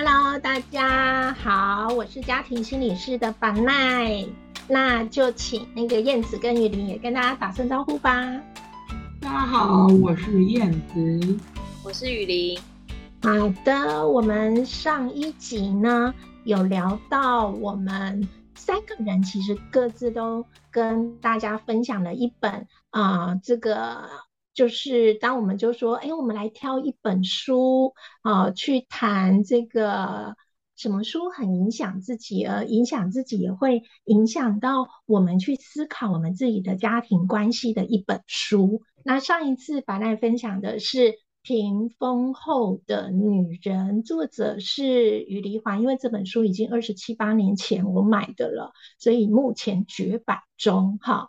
Hello，大家好，我是家庭心理师的凡奈，那就请那个燕子跟雨林也跟大家打声招呼吧。大家好，我是燕子，我是雨林。好的，我们上一集呢有聊到我们三个人其实各自都跟大家分享了一本啊，这个。就是当我们就说，哎，我们来挑一本书啊，去谈这个什么书很影响自己，而影响自己也会影响到我们去思考我们自己的家庭关系的一本书。那上一次白奈分享的是《屏风后的女人》，作者是余黎环，因为这本书已经二十七八年前我买的了，所以目前绝版中，哈。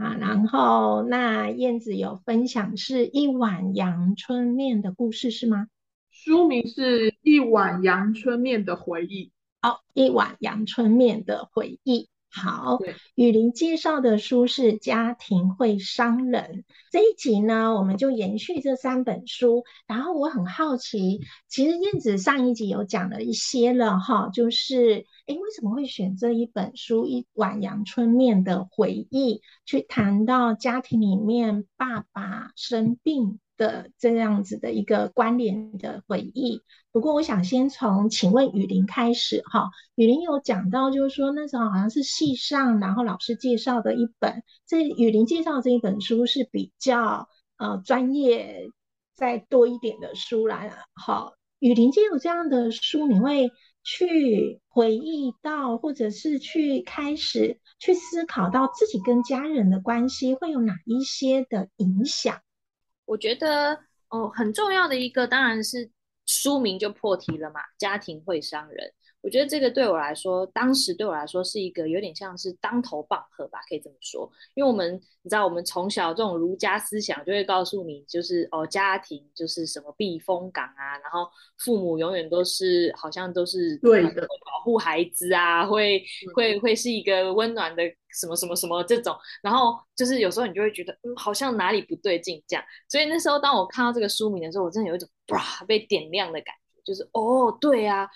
啊，然后那燕子有分享是一碗阳春面的故事是吗？书名是一碗阳春面的回忆。哦，一碗阳春面的回忆。好，雨林介绍的书是《家庭会伤人》这一集呢，我们就延续这三本书。然后我很好奇，其实燕子上一集有讲了一些了哈，就是诶为什么会选这一本书《一碗阳春面的回忆》去谈到家庭里面爸爸生病？的这样子的一个关联的回忆。不过，我想先从请问雨林开始哈。雨林有讲到，就是说那时候好像是系上，然后老师介绍的一本。这雨林介绍这一本书是比较呃专业再多一点的书来。好，雨林介有这样的书，你会去回忆到，或者是去开始去思考到自己跟家人的关系会有哪一些的影响？我觉得哦，很重要的一个当然是书名就破题了嘛，家庭会伤人。我觉得这个对我来说，当时对我来说是一个有点像是当头棒喝吧，可以这么说。因为我们你知道，我们从小这种儒家思想就会告诉你，就是哦，家庭就是什么避风港啊，然后父母永远都是好像都是对的，保护孩子啊，会会会是一个温暖的什么什么什么这种。然后就是有时候你就会觉得，嗯，好像哪里不对劲这样。所以那时候当我看到这个书名的时候，我真的有一种哇被点亮的感觉，就是哦，对啊。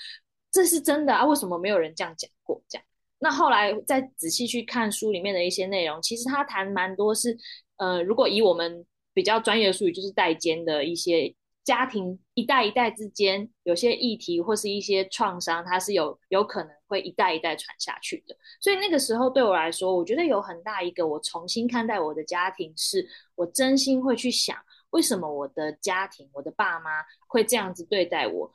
这是真的啊？为什么没有人这样讲过？这样，那后来再仔细去看书里面的一些内容，其实他谈蛮多是，呃，如果以我们比较专业的术语，就是代间的一些家庭一代一代之间有些议题或是一些创伤，它是有有可能会一代一代传下去的。所以那个时候对我来说，我觉得有很大一个我重新看待我的家庭，是我真心会去想，为什么我的家庭，我的爸妈会这样子对待我。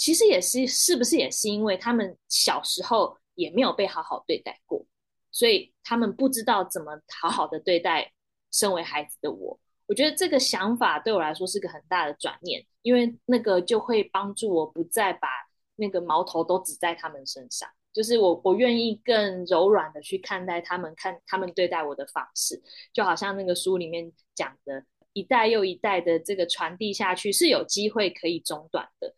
其实也是，是不是也是因为他们小时候也没有被好好对待过，所以他们不知道怎么好好的对待身为孩子的我。我觉得这个想法对我来说是个很大的转念，因为那个就会帮助我不再把那个矛头都指在他们身上，就是我我愿意更柔软的去看待他们，看他们对待我的方式，就好像那个书里面讲的，一代又一代的这个传递下去是有机会可以中断的。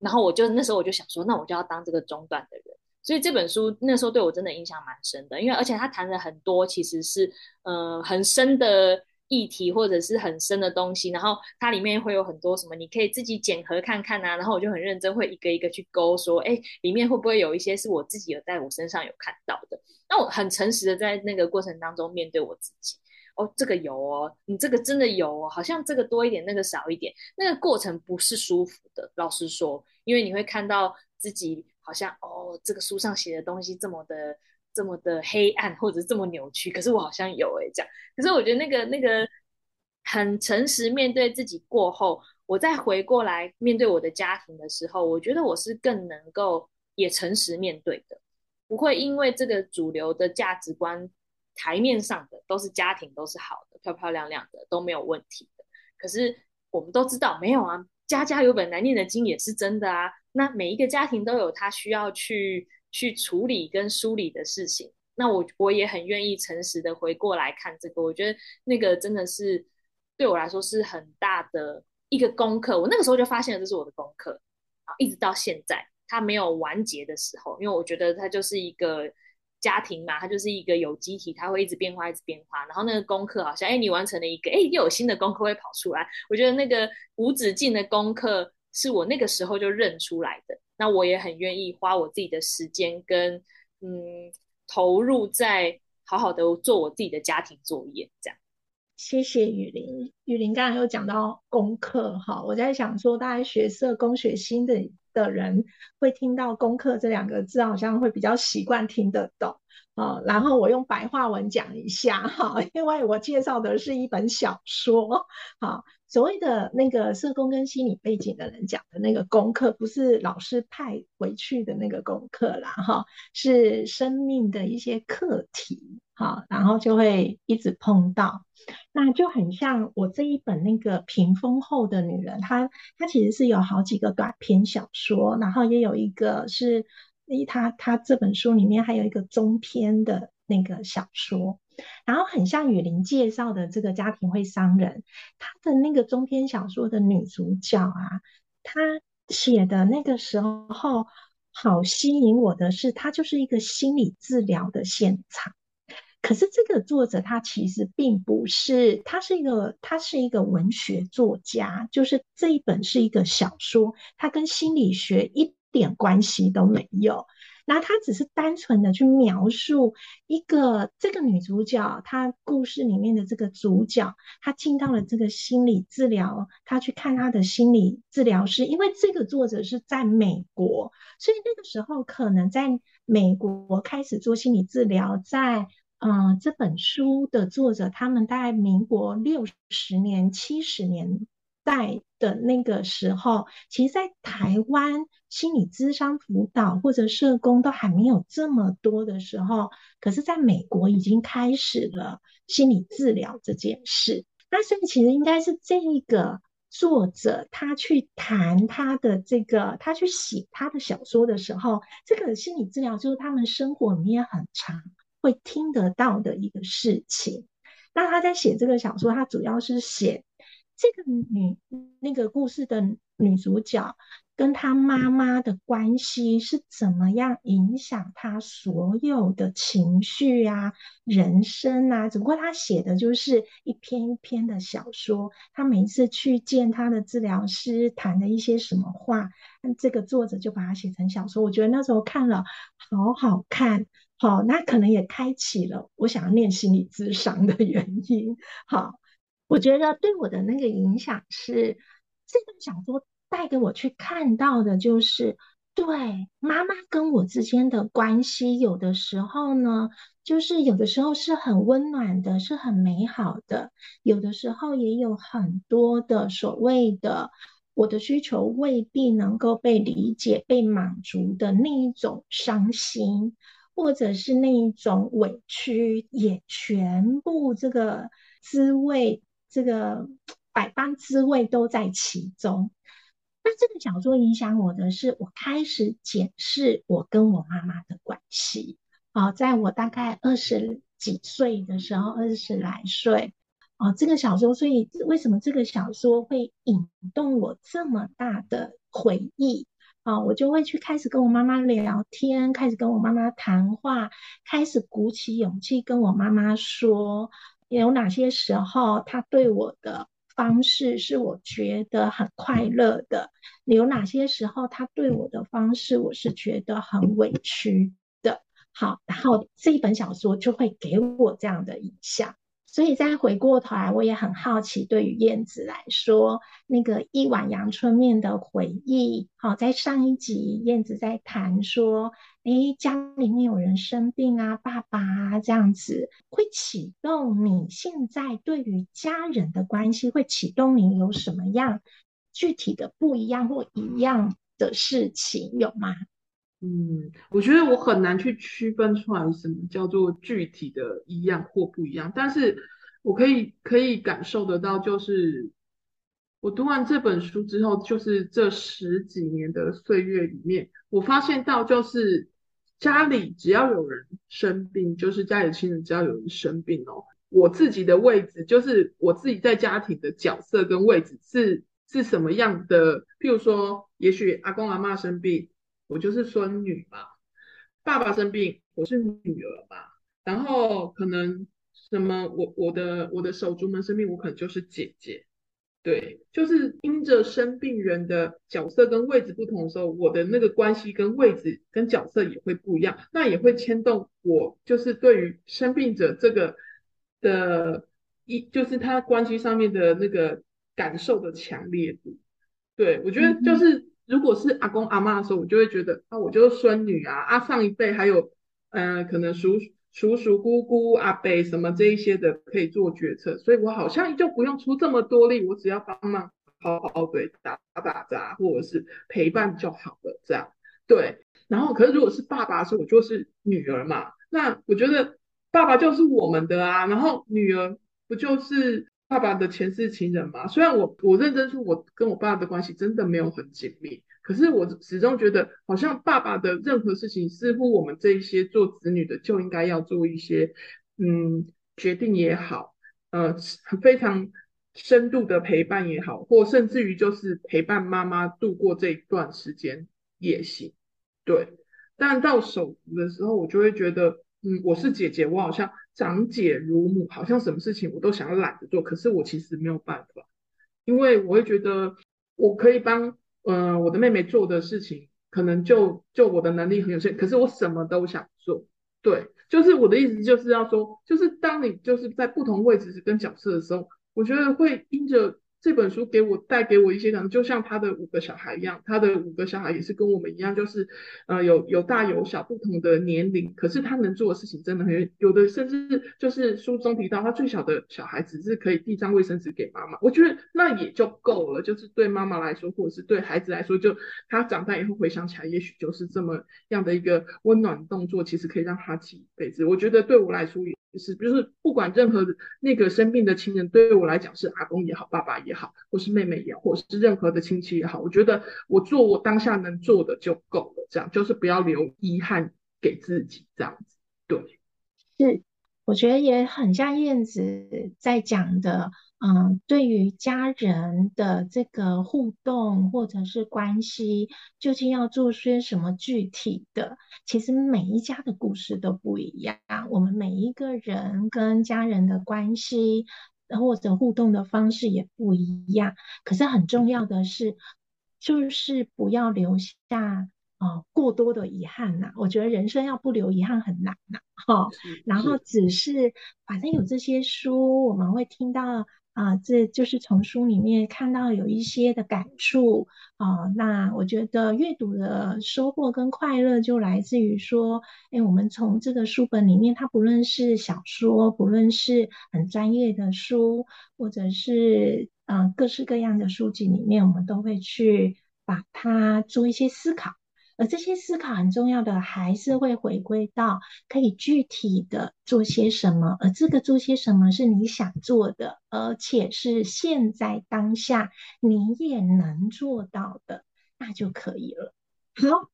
然后我就那时候我就想说，那我就要当这个中断的人。所以这本书那时候对我真的印象蛮深的，因为而且他谈了很多其实是呃很深的议题或者是很深的东西。然后它里面会有很多什么，你可以自己检核看看啊。然后我就很认真会一个一个去勾，说哎里面会不会有一些是我自己有在我身上有看到的？那我很诚实的在那个过程当中面对我自己。哦，这个有哦，你这个真的有哦，好像这个多一点，那个少一点，那个过程不是舒服的。老实说，因为你会看到自己好像哦，这个书上写的东西这么的这么的黑暗，或者这么扭曲，可是我好像有哎这样。可是我觉得那个那个很诚实面对自己过后，我再回过来面对我的家庭的时候，我觉得我是更能够也诚实面对的，不会因为这个主流的价值观。台面上的都是家庭，都是好的，漂漂亮亮的，都没有问题的。可是我们都知道，没有啊，家家有本难念的经也是真的啊。那每一个家庭都有他需要去去处理跟梳理的事情。那我我也很愿意诚实的回过来看这个，我觉得那个真的是对我来说是很大的一个功课。我那个时候就发现了这是我的功课啊，一直到现在它没有完结的时候，因为我觉得它就是一个。家庭嘛，它就是一个有机体，它会一直变化，一直变化。然后那个功课好像，哎，你完成了一个，哎，又有新的功课会跑出来。我觉得那个无止境的功课是我那个时候就认出来的。那我也很愿意花我自己的时间跟嗯投入在好好的做我自己的家庭作业，这样。谢谢雨林，雨林刚才又讲到功课哈，我在想说，大家学社工学心的的人会听到功课这两个字，好像会比较习惯听得懂啊。然后我用白话文讲一下哈，因为我介绍的是一本小说，好。所谓的那个社工跟心理背景的人讲的那个功课，不是老师派回去的那个功课啦，哈，是生命的一些课题，哈，然后就会一直碰到，那就很像我这一本那个屏风后的女人，她她其实是有好几个短篇小说，然后也有一个是，她她这本书里面还有一个中篇的那个小说。然后很像雨林介绍的这个家庭会伤人，他的那个中篇小说的女主角啊，她写的那个时候好吸引我的是，她就是一个心理治疗的现场。可是这个作者他其实并不是，他是一个他是一个文学作家，就是这一本是一个小说，他跟心理学一点关系都没有。那他只是单纯的去描述一个这个女主角，她故事里面的这个主角，她进到了这个心理治疗，她去看她的心理治疗师，因为这个作者是在美国，所以那个时候可能在美国开始做心理治疗，在嗯这本书的作者，他们大概民国六十年、七十年。代的那个时候，其实，在台湾心理咨商辅导或者社工都还没有这么多的时候，可是在美国已经开始了心理治疗这件事。那所以，其实应该是这一个作者他去谈他的这个，他去写他的小说的时候，这个心理治疗就是他们生活里面很长会听得到的一个事情。那他在写这个小说，他主要是写。这个女那个故事的女主角跟她妈妈的关系是怎么样影响她所有的情绪啊、人生啊？只不过她写的就是一篇一篇的小说。她每次去见她的治疗师，谈的一些什么话，那这个作者就把它写成小说。我觉得那时候看了好好看，好，那可能也开启了我想要念心理智商的原因，好。我觉得对我的那个影响是，这本小说带给我去看到的，就是对妈妈跟我之间的关系，有的时候呢，就是有的时候是很温暖的，是很美好的，有的时候也有很多的所谓的我的需求未必能够被理解、被满足的那一种伤心，或者是那一种委屈，也全部这个滋味。这个百般滋味都在其中。那这个小说影响我的是，我开始检视我跟我妈妈的关系。啊，在我大概二十几岁的时候，二十来岁，哦，这个小说，所以为什么这个小说会引动我这么大的回忆？啊，我就会去开始跟我妈妈聊天，开始跟我妈妈谈话，开始鼓起勇气跟我妈妈说。有哪些时候他对我的方式是我觉得很快乐的？有哪些时候他对我的方式我是觉得很委屈的？好，然后这一本小说就会给我这样的印象。所以再回过头来，我也很好奇，对于燕子来说，那个一碗阳春面的回忆，好，在上一集燕子在谈说，哎，家里面有人生病啊，爸爸啊，这样子会启动你现在对于家人的关系，会启动你有什么样具体的不一样或一样的事情有吗？嗯，我觉得我很难去区分出来什么叫做具体的一样或不一样，但是我可以可以感受得到，就是我读完这本书之后，就是这十几年的岁月里面，我发现到就是家里只要有人生病，就是家里亲人只要有人生病哦，我自己的位置就是我自己在家庭的角色跟位置是是什么样的？譬如说，也许阿公阿妈生病。我就是孙女嘛，爸爸生病，我是女儿嘛，然后可能什么，我我的我的手足们生病，我可能就是姐姐，对，就是因着生病人的角色跟位置不同的时候，我的那个关系跟位置跟角色也会不一样，那也会牵动我，就是对于生病者这个的一，就是他关系上面的那个感受的强烈度。对我觉得就是，如果是阿公阿妈的时候，我就会觉得啊，我就是孙女啊，啊上一辈还有，嗯，可能叔叔叔姑姑阿伯什么这一些的可以做决策，所以我好像就不用出这么多力，我只要帮忙好好对打打杂或者是陪伴就好了，这样对。然后可是如果是爸爸的时候，我就是女儿嘛，那我觉得爸爸就是我们的啊，然后女儿不就是爸爸的前世情人嘛？虽然我我认真说，我跟我爸的关系真的没有很紧密。可是我始终觉得，好像爸爸的任何事情，似乎我们这一些做子女的就应该要做一些，嗯，决定也好，呃，非常深度的陪伴也好，或甚至于就是陪伴妈妈度过这一段时间也行，对。但到手的时候，我就会觉得，嗯，我是姐姐，我好像长姐如母，好像什么事情我都想要懒得做，可是我其实没有办法，因为我会觉得我可以帮。嗯，我的妹妹做的事情可能就就我的能力很有限，可是我什么都想做。对，就是我的意思，就是要说，就是当你就是在不同位置跟角色的时候，我觉得会因着。这本书给我带给我一些感就像他的五个小孩一样，他的五个小孩也是跟我们一样，就是呃有有大有小不同的年龄，可是他能做的事情真的很有的，甚至就是书中提到他最小的小孩子是可以递张卫生纸给妈妈，我觉得那也就够了，就是对妈妈来说，或者是对孩子来说，就他长大以后回想起来，也许就是这么样的一个温暖动作，其实可以让他记一辈子。我觉得对我来说也。是，就是不管任何那个生病的亲人，对我来讲是阿公也好，爸爸也好，或是妹妹也好，或是任何的亲戚也好，我觉得我做我当下能做的就够了，这样就是不要留遗憾给自己，这样子。对，是，我觉得也很像燕子在讲的。嗯，对于家人的这个互动或者是关系，究竟要做些什么具体的？其实每一家的故事都不一样，我们每一个人跟家人的关系或者互动的方式也不一样。可是很重要的是，就是不要留下啊过多的遗憾呐。我觉得人生要不留遗憾很难呐，哈。然后只是反正有这些书，我们会听到。啊，这就是从书里面看到有一些的感触啊。那我觉得阅读的收获跟快乐就来自于说，哎，我们从这个书本里面，它不论是小说，不论是很专业的书，或者是嗯各式各样的书籍里面，我们都会去把它做一些思考。而这些思考很重要的，还是会回归到可以具体的做些什么，而这个做些什么是你想做的，而且是现在当下你也能做到的，那就可以了。好。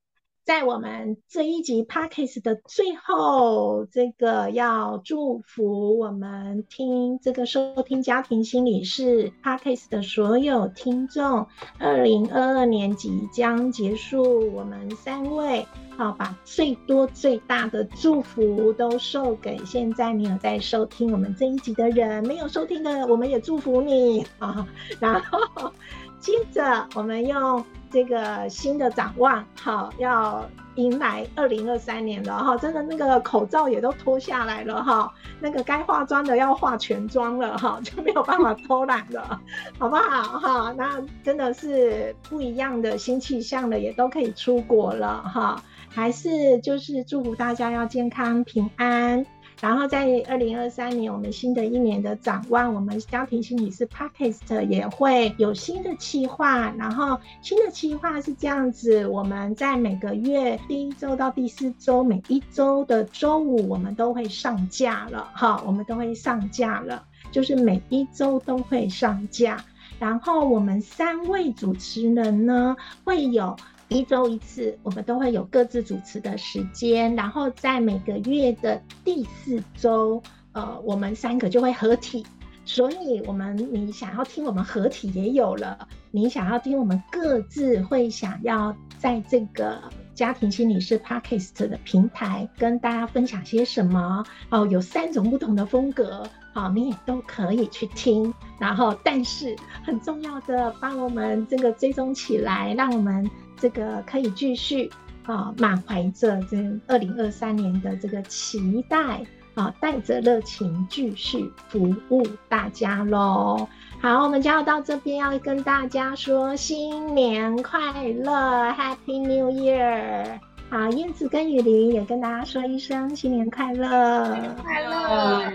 在我们这一集 podcast 的最后，这个要祝福我们听这个收听家庭心理室 podcast 的所有听众，二零二二年即将结束，我们三位好把最多最大的祝福都授给现在没有在收听我们这一集的人，没有收听的我们也祝福你啊，然后。接着，我们用这个新的展望，好，要迎来二零二三年了哈。真的，那个口罩也都脱下来了哈，那个该化妆的要化全妆了哈，就没有办法偷懒了，好不好哈？那真的是不一样的新气象了，也都可以出国了哈。还是就是祝福大家要健康平安。然后在二零二三年，我们新的一年的展望，我们家庭心理师 Podcast 也会有新的计划。然后新的计划是这样子：我们在每个月第一周到第四周，每一周的周五，我们都会上架了。哈，我们都会上架了，就是每一周都会上架。然后我们三位主持人呢，会有。一周一次，我们都会有各自主持的时间，然后在每个月的第四周，呃，我们三个就会合体。所以，我们你想要听我们合体也有了，你想要听我们各自会想要在这个家庭心理师 Podcast 的平台，跟大家分享些什么哦。有三种不同的风格，好，你也都可以去听。然后，但是很重要的，帮我们这个追踪起来，让我们这个可以继续啊，满怀着这二零二三年的这个期待啊，带着热情继续服务大家喽。好，我们就要到这边，要跟大家说新年快乐，Happy New Year！好，燕子跟雨林也跟大家说一声新年快乐，快乐！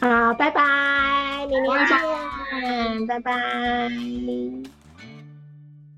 好，拜拜，明年见，拜拜。